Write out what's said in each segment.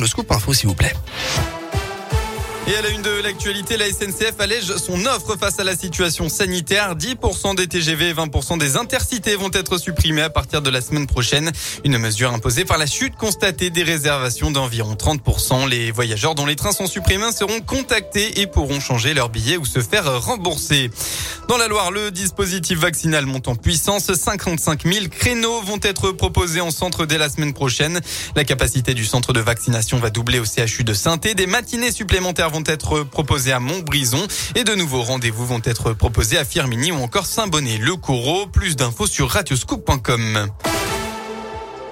Le scoop info, s'il vous plaît. Et à la une de l'actualité, la SNCF allège son offre face à la situation sanitaire. 10% des TGV et 20% des intercités vont être supprimés à partir de la semaine prochaine. Une mesure imposée par la chute constatée des réservations d'environ 30%. Les voyageurs dont les trains sont supprimés seront contactés et pourront changer leur billet ou se faire rembourser. Dans la Loire, le dispositif vaccinal monte en puissance. 55 000 créneaux vont être proposés en centre dès la semaine prochaine. La capacité du centre de vaccination va doubler au CHU de saint Des matinées supplémentaires vont être proposés à Montbrison et de nouveaux rendez-vous vont être proposés à Firminy ou encore Saint-Bonnet. Le Corot, plus d'infos sur radioscoop.com.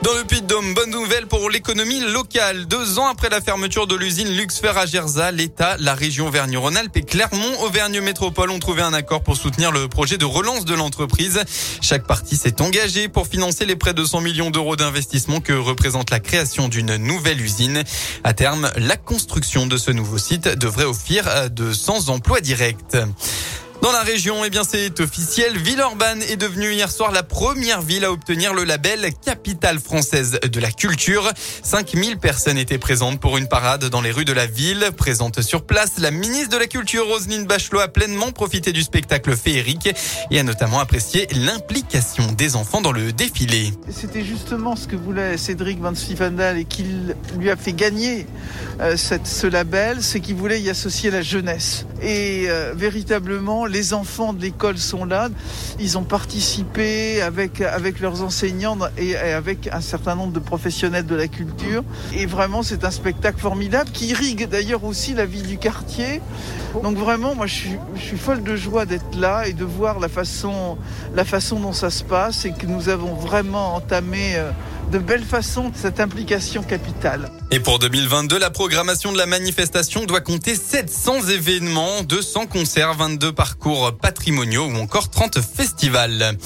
Dans le Puy-de-Dôme, bonne nouvelle pour l'économie locale. Deux ans après la fermeture de l'usine Luxfer à Gerza, l'État, la région Auvergne-Rhône-Alpes et Clermont Auvergne Métropole ont trouvé un accord pour soutenir le projet de relance de l'entreprise. Chaque partie s'est engagée pour financer les près de 100 millions d'euros d'investissement que représente la création d'une nouvelle usine. À terme, la construction de ce nouveau site devrait offrir de 100 emplois directs. Dans la région, eh bien, c'est officiel. Villeurbanne est devenue hier soir la première ville à obtenir le label Capitale française de la culture. 5000 personnes étaient présentes pour une parade dans les rues de la ville. Présente sur place, la ministre de la Culture, Roselyne Bachelot, a pleinement profité du spectacle féerique et a notamment apprécié l'implication des enfants dans le défilé. C'était justement ce que voulait Cédric Van Stiefendal et qu'il lui a fait gagner euh, ce label, c'est qu'il voulait y associer la jeunesse. Et euh, véritablement, les enfants de l'école sont là. Ils ont participé avec, avec leurs enseignants et, avec un certain nombre de professionnels de la culture. Et vraiment, c'est un spectacle formidable qui irrigue d'ailleurs aussi la vie du quartier. Donc vraiment, moi, je suis, folle de joie d'être là et de voir la façon, la façon dont ça se passe et que nous avons vraiment entamé euh, de belle façon cette implication capitale. Et pour 2022, la programmation de la manifestation doit compter 700 événements, 200 concerts, 22 parcours patrimoniaux ou encore 30 festivals.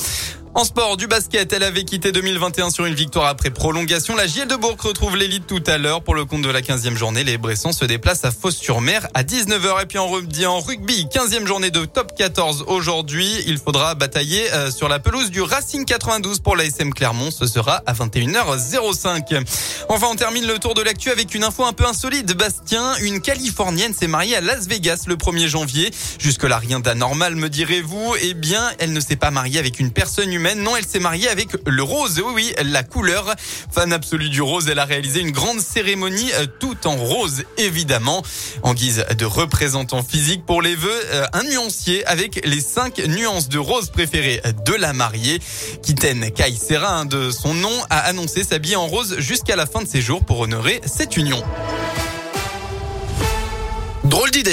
En sport, du basket, elle avait quitté 2021 sur une victoire après prolongation. La JL de Bourg retrouve l'élite tout à l'heure pour le compte de la 15e journée. Les Bressans se déplacent à Fos-sur-Mer à 19h. Et puis en, en rugby, 15e journée de top 14 aujourd'hui. Il faudra batailler euh, sur la pelouse du Racing 92 pour la SM Clermont. Ce sera à 21h05. Enfin, on termine le tour de l'actu avec une info un peu insolite. Bastien, une Californienne s'est mariée à Las Vegas le 1er janvier. Jusque-là, rien d'anormal, me direz-vous. Eh bien, elle ne s'est pas mariée avec une personne humaine non, elle s'est mariée avec le rose. Oui, oui, la couleur. Fan absolue du rose, elle a réalisé une grande cérémonie euh, tout en rose, évidemment. En guise de représentant physique pour les vœux, euh, un nuancier avec les cinq nuances de rose préférées de la mariée. Kiten Kaisera, de son nom, a annoncé s'habiller en rose jusqu'à la fin de ses jours pour honorer cette union. Drôle d'idée